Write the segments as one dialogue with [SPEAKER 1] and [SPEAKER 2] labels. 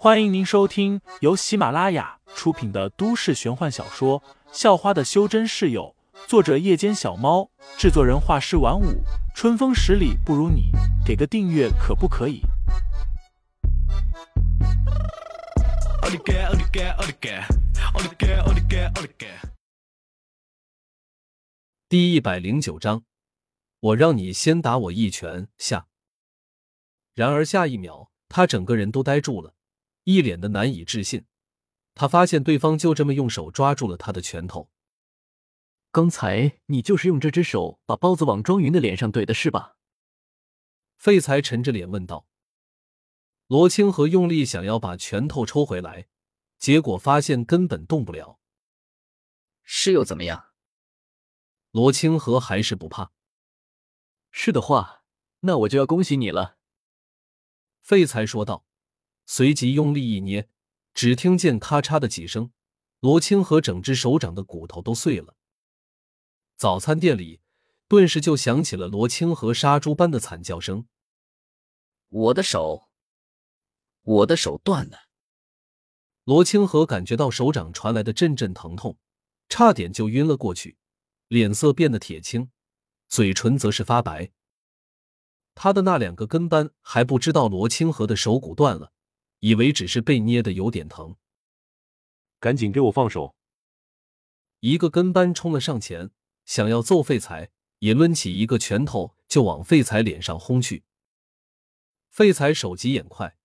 [SPEAKER 1] 欢迎您收听由喜马拉雅出品的都市玄幻小说《校花的修真室友》，作者：夜间小猫，制作人：画师晚舞，春风十里不如你，给个订阅可不可以？
[SPEAKER 2] 第一百零九章，我让你先打我一拳下。然而下一秒，他整个人都呆住了。一脸的难以置信，他发现对方就这么用手抓住了他的拳头。
[SPEAKER 3] 刚才你就是用这只手把包子往庄云的脸上怼的是吧？
[SPEAKER 2] 废材沉着脸问道。罗清河用力想要把拳头抽回来，结果发现根本动不了。
[SPEAKER 4] 是又怎么样？
[SPEAKER 2] 罗清河还是不怕。
[SPEAKER 3] 是的话，那我就要恭喜你了。
[SPEAKER 2] 废材说道。随即用力一捏，只听见咔嚓的几声，罗清河整只手掌的骨头都碎了。早餐店里顿时就响起了罗清河杀猪般的惨叫声：“
[SPEAKER 4] 我的手，我的手断了！”
[SPEAKER 2] 罗清河感觉到手掌传来的阵阵疼痛，差点就晕了过去，脸色变得铁青，嘴唇则是发白。他的那两个跟班还不知道罗清河的手骨断了。以为只是被捏的有点疼，
[SPEAKER 5] 赶紧给我放手！
[SPEAKER 2] 一个跟班冲了上前，想要揍废材，也抡起一个拳头就往废材脸上轰去。废材手疾眼快，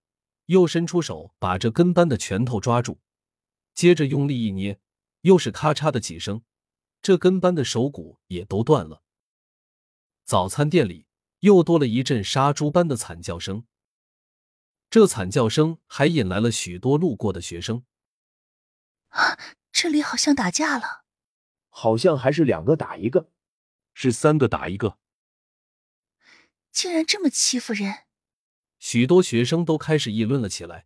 [SPEAKER 2] 又伸出手把这跟班的拳头抓住，接着用力一捏，又是咔嚓的几声，这跟班的手骨也都断了。早餐店里又多了一阵杀猪般的惨叫声。这惨叫声还引来了许多路过的学生。
[SPEAKER 6] 啊，这里好像打架了，
[SPEAKER 7] 好像还是两个打一个，
[SPEAKER 5] 是三个打一个，
[SPEAKER 6] 竟然这么欺负人！
[SPEAKER 2] 许多学生都开始议论了起来。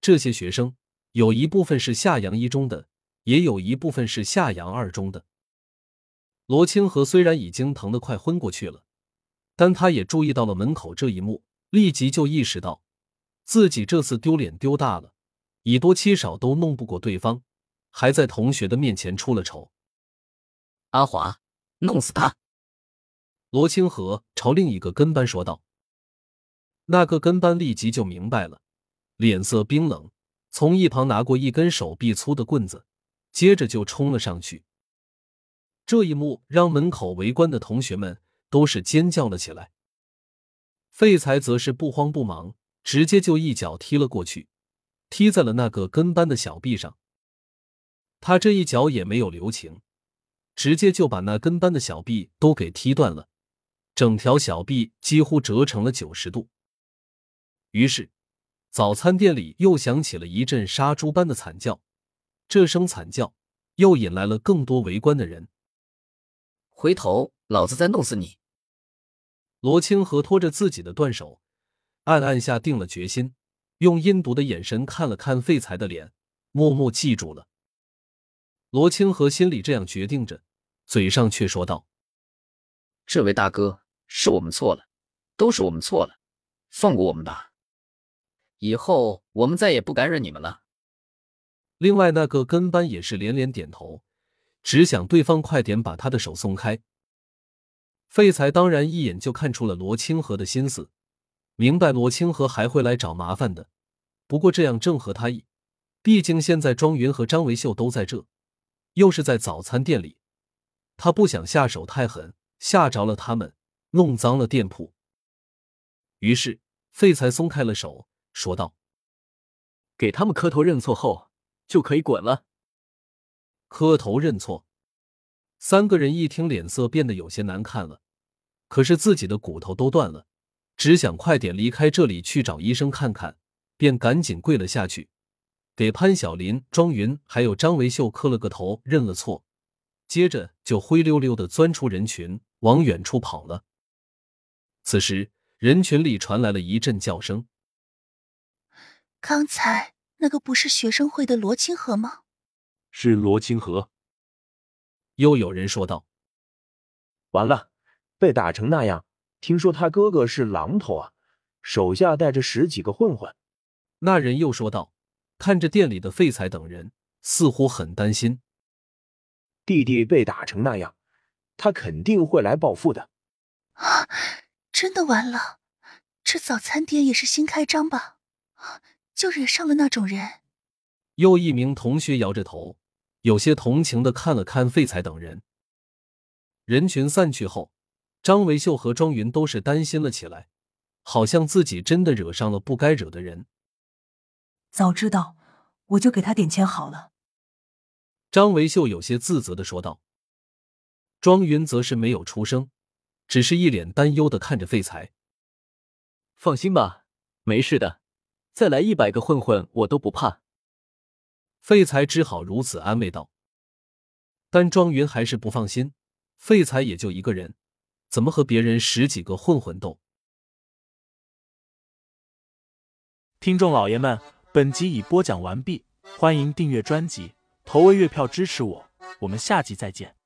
[SPEAKER 2] 这些学生有一部分是夏阳一中的，也有一部分是夏阳二中的。罗清河虽然已经疼得快昏过去了，但他也注意到了门口这一幕，立即就意识到。自己这次丢脸丢大了，以多欺少都弄不过对方，还在同学的面前出了丑。
[SPEAKER 4] 阿华，弄死他！
[SPEAKER 2] 罗清河朝另一个跟班说道。那个跟班立即就明白了，脸色冰冷，从一旁拿过一根手臂粗的棍子，接着就冲了上去。这一幕让门口围观的同学们都是尖叫了起来。废材则是不慌不忙。直接就一脚踢了过去，踢在了那个跟班的小臂上。他这一脚也没有留情，直接就把那跟班的小臂都给踢断了，整条小臂几乎折成了九十度。于是，早餐店里又响起了一阵杀猪般的惨叫，这声惨叫又引来了更多围观的人。
[SPEAKER 4] 回头，老子再弄死你！
[SPEAKER 2] 罗清河拖着自己的断手。暗暗下定了决心，用阴毒的眼神看了看废材的脸，默默记住了。罗清河心里这样决定着，嘴上却说道：“
[SPEAKER 4] 这位大哥，是我们错了，都是我们错了，放过我们吧，以后我们再也不敢惹你们了。”
[SPEAKER 2] 另外那个跟班也是连连点头，只想对方快点把他的手松开。废材当然一眼就看出了罗清河的心思。明白罗清河还会来找麻烦的，不过这样正合他意。毕竟现在庄云和张维秀都在这，又是在早餐店里，他不想下手太狠，吓着了他们，弄脏了店铺。于是废材松开了手，说道：“
[SPEAKER 3] 给他们磕头认错后，就可以滚了。”
[SPEAKER 2] 磕头认错，三个人一听，脸色变得有些难看了。可是自己的骨头都断了。只想快点离开这里去找医生看看，便赶紧跪了下去，给潘晓林、庄云还有张维秀磕了个头，认了错，接着就灰溜溜的钻出人群，往远处跑了。此时，人群里传来了一阵叫声：“
[SPEAKER 6] 刚才那个不是学生会的罗清河吗？”“
[SPEAKER 5] 是罗清河。”
[SPEAKER 2] 又有人说道。
[SPEAKER 7] “完了，被打成那样。”听说他哥哥是榔头啊，手下带着十几个混混。
[SPEAKER 2] 那人又说道，看着店里的废材等人，似乎很担心。
[SPEAKER 7] 弟弟被打成那样，他肯定会来报复的。
[SPEAKER 6] 啊，真的完了！这早餐店也是新开张吧？就惹上了那种人。
[SPEAKER 2] 又一名同学摇着头，有些同情的看了看废材等人。人群散去后，张维秀和庄云都是担心了起来，好像自己真的惹上了不该惹的人。
[SPEAKER 8] 早知道我就给他点钱好了。
[SPEAKER 2] 张维秀有些自责的说道。庄云则是没有出声，只是一脸担忧的看着废材。
[SPEAKER 3] 放心吧，没事的，再来一百个混混我都不怕。
[SPEAKER 2] 废材只好如此安慰道，但庄云还是不放心。废材也就一个人，怎么和别人十几个混混斗？
[SPEAKER 1] 听众老爷们，本集已播讲完毕，欢迎订阅专辑，投喂月票支持我，我们下集再见。